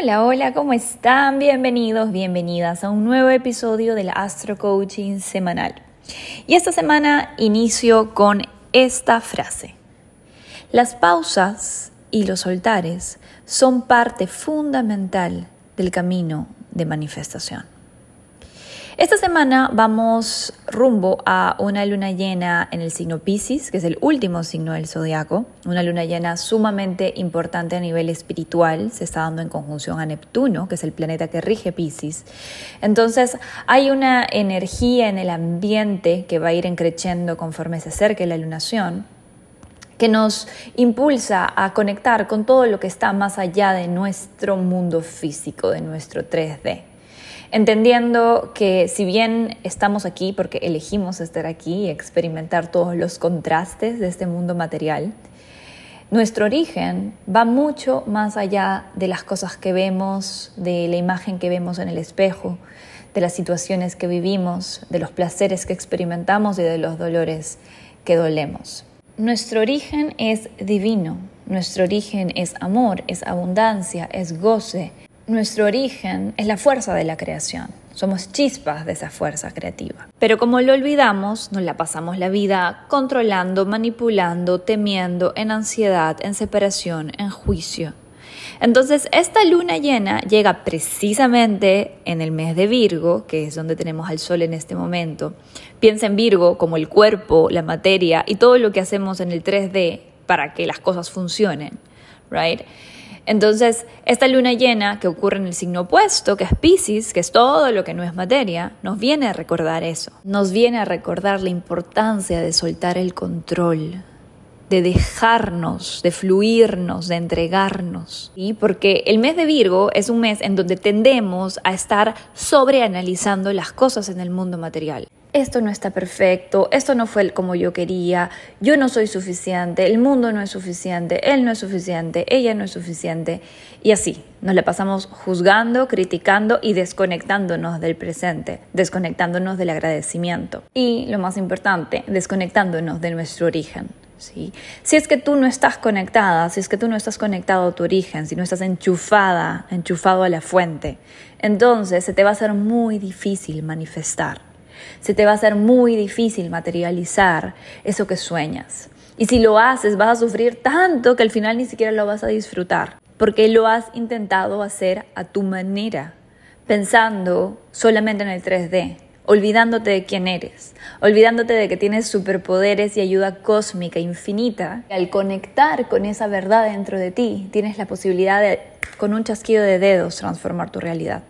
Hola, hola, ¿cómo están? Bienvenidos, bienvenidas a un nuevo episodio del Astro Coaching semanal. Y esta semana inicio con esta frase. Las pausas y los altares son parte fundamental del camino de manifestación. Esta semana vamos rumbo a una luna llena en el signo Pisces, que es el último signo del zodiaco, una luna llena sumamente importante a nivel espiritual, se está dando en conjunción a Neptuno, que es el planeta que rige Pisces. Entonces, hay una energía en el ambiente que va a ir encreciendo conforme se acerque la lunación que nos impulsa a conectar con todo lo que está más allá de nuestro mundo físico, de nuestro 3D entendiendo que si bien estamos aquí porque elegimos estar aquí y experimentar todos los contrastes de este mundo material, nuestro origen va mucho más allá de las cosas que vemos, de la imagen que vemos en el espejo, de las situaciones que vivimos, de los placeres que experimentamos y de los dolores que dolemos. Nuestro origen es divino, nuestro origen es amor, es abundancia, es goce, nuestro origen es la fuerza de la creación. Somos chispas de esa fuerza creativa. Pero como lo olvidamos, nos la pasamos la vida controlando, manipulando, temiendo, en ansiedad, en separación, en juicio. Entonces, esta luna llena llega precisamente en el mes de Virgo, que es donde tenemos al Sol en este momento. Piensa en Virgo como el cuerpo, la materia y todo lo que hacemos en el 3D para que las cosas funcionen, right? Entonces, esta luna llena que ocurre en el signo opuesto, que es Pisces, que es todo lo que no es materia, nos viene a recordar eso. Nos viene a recordar la importancia de soltar el control, de dejarnos, de fluirnos, de entregarnos. ¿sí? Porque el mes de Virgo es un mes en donde tendemos a estar sobreanalizando las cosas en el mundo material esto no está perfecto, esto no fue como yo quería, yo no soy suficiente, el mundo no es suficiente, él no es suficiente, ella no es suficiente. Y así, nos le pasamos juzgando, criticando y desconectándonos del presente, desconectándonos del agradecimiento. Y lo más importante, desconectándonos de nuestro origen. ¿sí? Si es que tú no estás conectada, si es que tú no estás conectado a tu origen, si no estás enchufada, enchufado a la fuente, entonces se te va a hacer muy difícil manifestar se te va a hacer muy difícil materializar eso que sueñas. Y si lo haces, vas a sufrir tanto que al final ni siquiera lo vas a disfrutar, porque lo has intentado hacer a tu manera, pensando solamente en el 3D, olvidándote de quién eres, olvidándote de que tienes superpoderes y ayuda cósmica infinita. Al conectar con esa verdad dentro de ti, tienes la posibilidad de, con un chasquido de dedos, transformar tu realidad.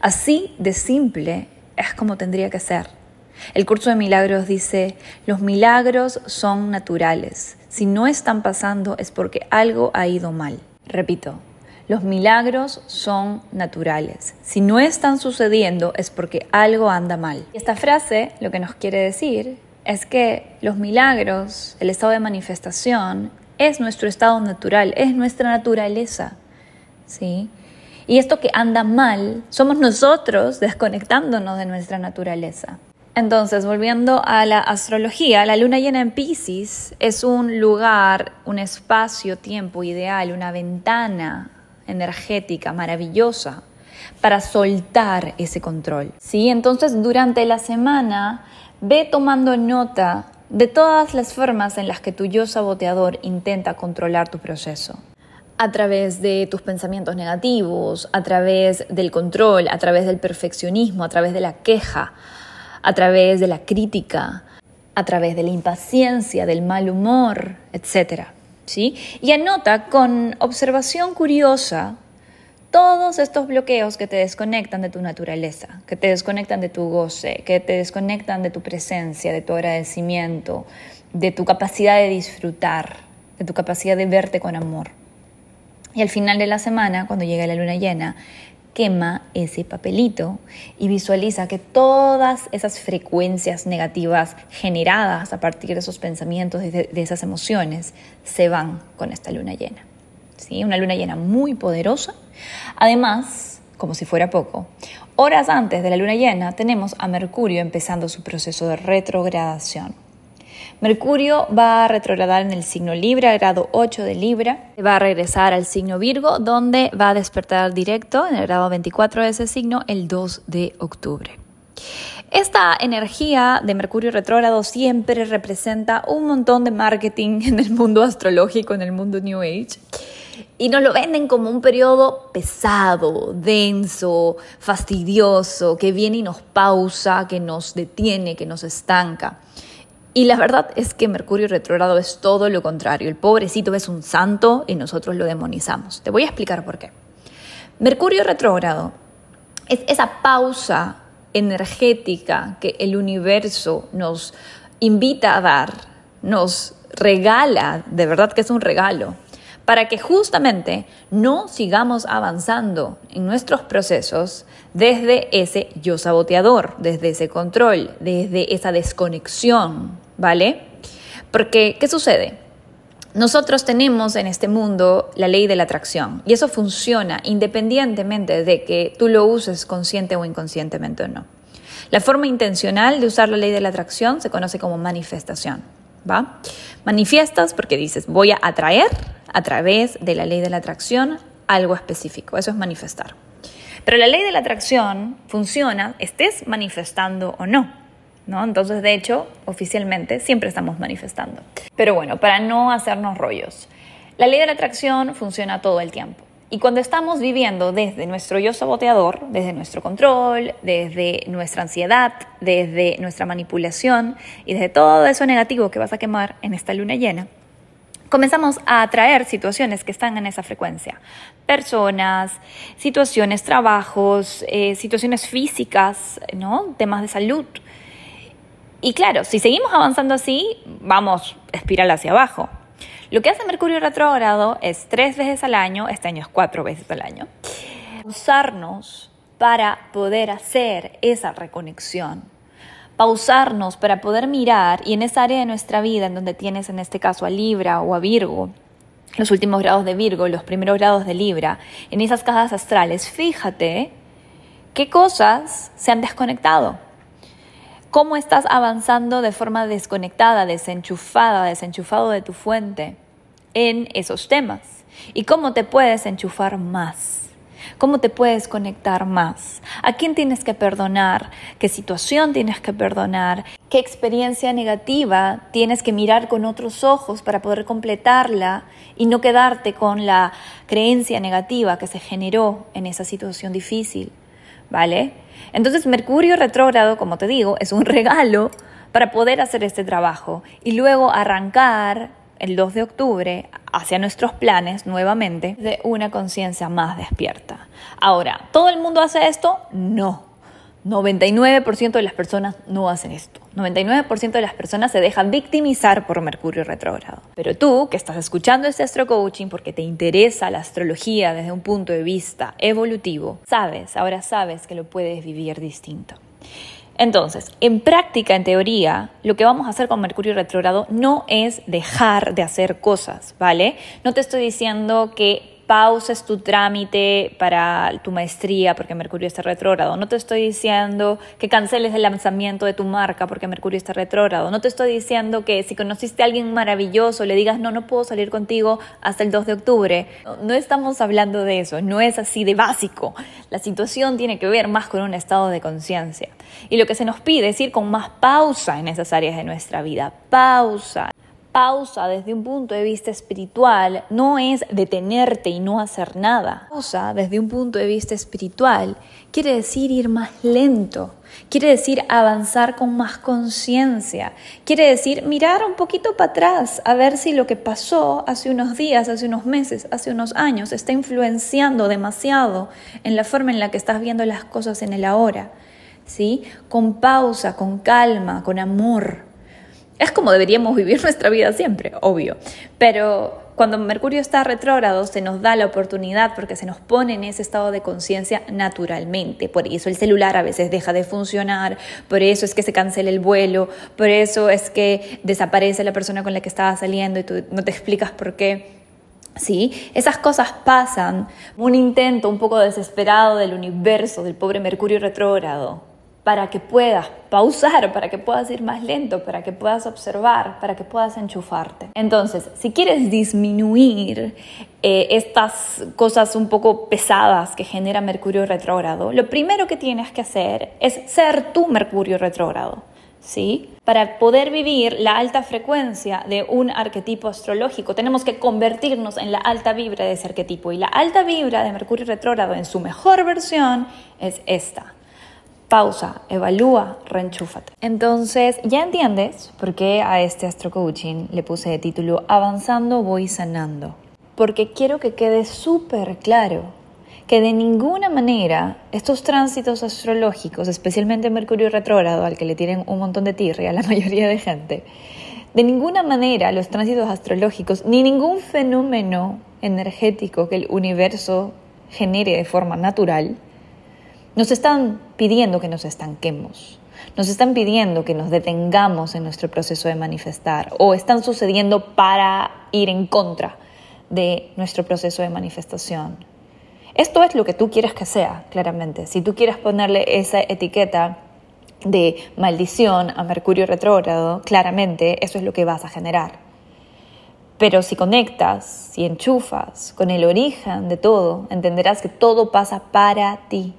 Así de simple es como tendría que ser. El curso de milagros dice, los milagros son naturales. Si no están pasando es porque algo ha ido mal. Repito, los milagros son naturales. Si no están sucediendo es porque algo anda mal. Y esta frase lo que nos quiere decir es que los milagros, el estado de manifestación, es nuestro estado natural, es nuestra naturaleza. ¿Sí? Y esto que anda mal somos nosotros desconectándonos de nuestra naturaleza. Entonces, volviendo a la astrología, la luna llena en Pisces es un lugar, un espacio, tiempo ideal, una ventana energética maravillosa para soltar ese control. ¿sí? Entonces, durante la semana, ve tomando nota de todas las formas en las que tu yo saboteador intenta controlar tu proceso a través de tus pensamientos negativos, a través del control, a través del perfeccionismo, a través de la queja, a través de la crítica, a través de la impaciencia, del mal humor, etc. ¿sí? Y anota con observación curiosa todos estos bloqueos que te desconectan de tu naturaleza, que te desconectan de tu goce, que te desconectan de tu presencia, de tu agradecimiento, de tu capacidad de disfrutar, de tu capacidad de verte con amor. Y al final de la semana, cuando llega la luna llena, quema ese papelito y visualiza que todas esas frecuencias negativas generadas a partir de esos pensamientos, de, esas emociones, se van con esta luna llena. ¿Sí? Una luna llena muy poderosa. Además, como si fuera poco, horas antes de la luna llena tenemos a Mercurio empezando su proceso de retrogradación. Mercurio va a retrogradar en el signo Libra, grado 8 de Libra. Va a regresar al signo Virgo, donde va a despertar directo en el grado 24 de ese signo el 2 de octubre. Esta energía de Mercurio retrógrado siempre representa un montón de marketing en el mundo astrológico, en el mundo New Age. Y nos lo venden como un periodo pesado, denso, fastidioso, que viene y nos pausa, que nos detiene, que nos estanca. Y la verdad es que Mercurio retrógrado es todo lo contrario. El pobrecito es un santo y nosotros lo demonizamos. Te voy a explicar por qué. Mercurio retrógrado es esa pausa energética que el universo nos invita a dar, nos regala, de verdad que es un regalo, para que justamente no sigamos avanzando en nuestros procesos desde ese yo saboteador, desde ese control, desde esa desconexión, ¿vale? Porque, ¿qué sucede? Nosotros tenemos en este mundo la ley de la atracción y eso funciona independientemente de que tú lo uses consciente o inconscientemente o no. La forma intencional de usar la ley de la atracción se conoce como manifestación. ¿va? Manifiestas porque dices, voy a atraer a través de la ley de la atracción algo específico. Eso es manifestar. Pero la ley de la atracción funciona, estés manifestando o no. ¿No? Entonces, de hecho, oficialmente siempre estamos manifestando. Pero bueno, para no hacernos rollos, la ley de la atracción funciona todo el tiempo. Y cuando estamos viviendo desde nuestro yo saboteador, desde nuestro control, desde nuestra ansiedad, desde nuestra manipulación y desde todo eso negativo que vas a quemar en esta luna llena, comenzamos a atraer situaciones que están en esa frecuencia. Personas, situaciones, trabajos, eh, situaciones físicas, ¿no? temas de salud. Y claro, si seguimos avanzando así, vamos espiral hacia abajo. Lo que hace Mercurio retrógrado es tres veces al año, este año es cuatro veces al año, pausarnos para poder hacer esa reconexión, pausarnos para poder mirar y en esa área de nuestra vida en donde tienes en este caso a Libra o a Virgo, los últimos grados de Virgo, los primeros grados de Libra, en esas cajas astrales, fíjate qué cosas se han desconectado cómo estás avanzando de forma desconectada, desenchufada, desenchufado de tu fuente en esos temas y cómo te puedes enchufar más. ¿Cómo te puedes conectar más? ¿A quién tienes que perdonar? ¿Qué situación tienes que perdonar? ¿Qué experiencia negativa tienes que mirar con otros ojos para poder completarla y no quedarte con la creencia negativa que se generó en esa situación difícil? ¿Vale? Entonces Mercurio retrógrado, como te digo, es un regalo para poder hacer este trabajo y luego arrancar el 2 de octubre hacia nuestros planes nuevamente de una conciencia más despierta. Ahora, ¿todo el mundo hace esto? No. 99% de las personas no hacen esto. 99% de las personas se dejan victimizar por Mercurio retrógrado. Pero tú, que estás escuchando este astro coaching porque te interesa la astrología desde un punto de vista evolutivo, sabes, ahora sabes que lo puedes vivir distinto. Entonces, en práctica, en teoría, lo que vamos a hacer con Mercurio retrógrado no es dejar de hacer cosas, ¿vale? No te estoy diciendo que pauses tu trámite para tu maestría porque Mercurio está retrógrado. No te estoy diciendo que canceles el lanzamiento de tu marca porque Mercurio está retrógrado. No te estoy diciendo que si conociste a alguien maravilloso le digas no, no puedo salir contigo hasta el 2 de octubre. No, estamos hablando de eso, no es así de básico. La situación tiene que ver más con un estado de conciencia. Y lo que se nos pide es ir con más pausa en esas áreas de nuestra vida. Pausa pausa desde un punto de vista espiritual no es detenerte y no hacer nada. Pausa desde un punto de vista espiritual quiere decir ir más lento, quiere decir avanzar con más conciencia, quiere decir mirar un poquito para atrás a ver si lo que pasó hace unos días, hace unos meses, hace unos años está influenciando demasiado en la forma en la que estás viendo las cosas en el ahora. ¿Sí? Con pausa, con calma, con amor. Es como deberíamos vivir nuestra vida siempre, obvio. Pero cuando Mercurio está retrógrado se nos da la oportunidad porque se nos pone en ese estado de conciencia naturalmente. Por eso el celular a veces deja de funcionar, por eso es que se cancela el vuelo, por eso es que desaparece la persona con la que estaba saliendo y tú no te explicas por qué. ¿Sí? Esas cosas pasan, un intento un poco desesperado del universo, del pobre Mercurio retrógrado, para que puedas pausar, para que puedas ir más lento, para que puedas observar, para que puedas enchufarte. Entonces, si quieres disminuir eh, estas cosas un poco pesadas que genera Mercurio retrógrado, lo primero que tienes que hacer es ser tú Mercurio retrógrado. ¿Sí? Para poder vivir la alta frecuencia de un arquetipo astrológico, tenemos que convertirnos en la alta vibra de ese arquetipo. Y la alta vibra de Mercurio retrógrado en su mejor versión es esta pausa, evalúa, reenchúfate. Entonces, ya entiendes por qué a este astro coaching le puse de título Avanzando voy sanando. Porque quiero que quede súper claro que de ninguna manera estos tránsitos astrológicos, especialmente Mercurio retrógrado, al que le tienen un montón de tirria a la mayoría de gente, de ninguna manera los tránsitos astrológicos ni ningún fenómeno energético que el universo genere de forma natural nos están pidiendo que nos estanquemos, nos están pidiendo que nos detengamos en nuestro proceso de manifestar o están sucediendo para ir en contra de nuestro proceso de manifestación. Esto es lo que tú quieres que sea, claramente. Si tú quieres ponerle esa etiqueta de maldición a Mercurio retrógrado, claramente eso es lo que vas a generar. Pero si conectas, si enchufas con el origen de todo, entenderás que todo pasa para ti,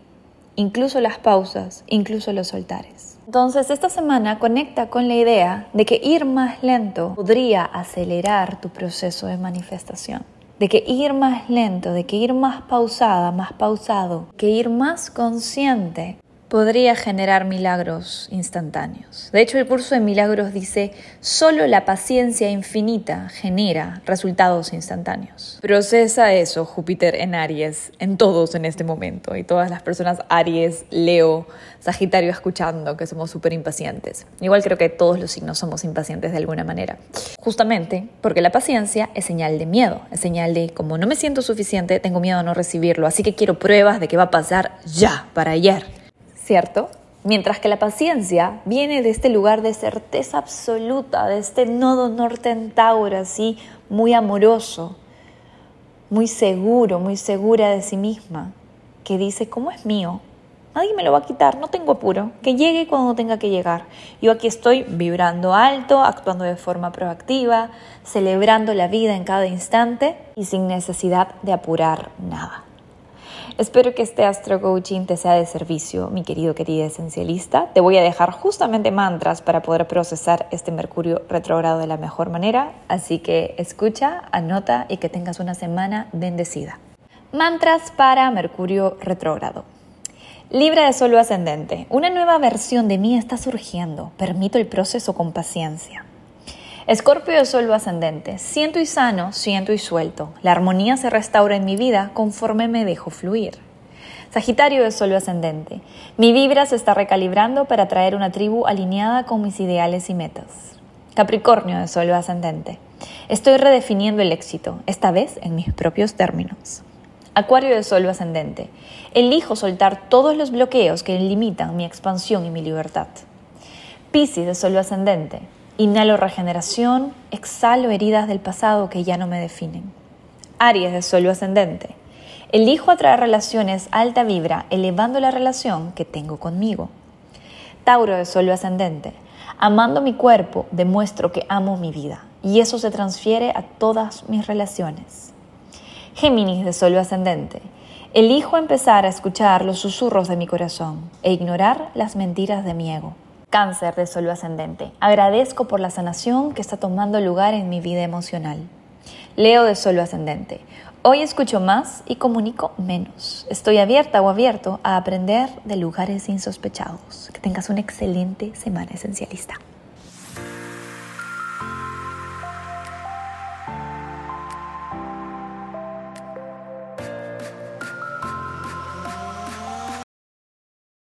incluso las pausas, incluso los soltares. Entonces, esta semana conecta con la idea de que ir más lento podría acelerar tu proceso de manifestación. De que ir más lento, de que ir más pausada, más pausado, que ir más consciente podría generar milagros instantáneos. De hecho, el curso de milagros dice, solo la paciencia infinita genera resultados instantáneos. Procesa eso, Júpiter en Aries, en todos en este momento, y todas las personas Aries, Leo, Sagitario escuchando, que somos súper impacientes. Igual creo que todos los signos somos impacientes de alguna manera. Justamente porque la paciencia es señal de miedo, es señal de como no me siento suficiente, tengo miedo a no recibirlo, así que quiero pruebas de que va a pasar ya, para ayer. ¿Cierto? Mientras que la paciencia viene de este lugar de certeza absoluta, de este nodo norte en así muy amoroso, muy seguro, muy segura de sí misma, que dice, ¿cómo es mío? Nadie me lo va a quitar, no tengo apuro, que llegue cuando tenga que llegar. Yo aquí estoy vibrando alto, actuando de forma proactiva, celebrando la vida en cada instante y sin necesidad de apurar nada. Espero que este Astro Coaching te sea de servicio, mi querido, querida esencialista. Te voy a dejar justamente mantras para poder procesar este Mercurio retrógrado de la mejor manera. Así que escucha, anota y que tengas una semana bendecida. Mantras para Mercurio retrógrado. Libra de Sol ascendente. Una nueva versión de mí está surgiendo. Permito el proceso con paciencia. Escorpio de Sol ascendente. Siento y sano, siento y suelto. La armonía se restaura en mi vida conforme me dejo fluir. Sagitario de Sol ascendente. Mi vibra se está recalibrando para traer una tribu alineada con mis ideales y metas. Capricornio de Sol ascendente. Estoy redefiniendo el éxito, esta vez en mis propios términos. Acuario de Sol ascendente. Elijo soltar todos los bloqueos que limitan mi expansión y mi libertad. Piscis de Sol ascendente. Inhalo regeneración, exhalo heridas del pasado que ya no me definen. Aries de suelo ascendente. Elijo atraer relaciones alta vibra, elevando la relación que tengo conmigo. Tauro de suelo ascendente. Amando mi cuerpo, demuestro que amo mi vida y eso se transfiere a todas mis relaciones. Géminis de suelo ascendente. Elijo empezar a escuchar los susurros de mi corazón e ignorar las mentiras de mi ego. Cáncer de Sol ascendente. Agradezco por la sanación que está tomando lugar en mi vida emocional. Leo de Sol ascendente. Hoy escucho más y comunico menos. Estoy abierta o abierto a aprender de lugares insospechados. Que tengas una excelente semana esencialista.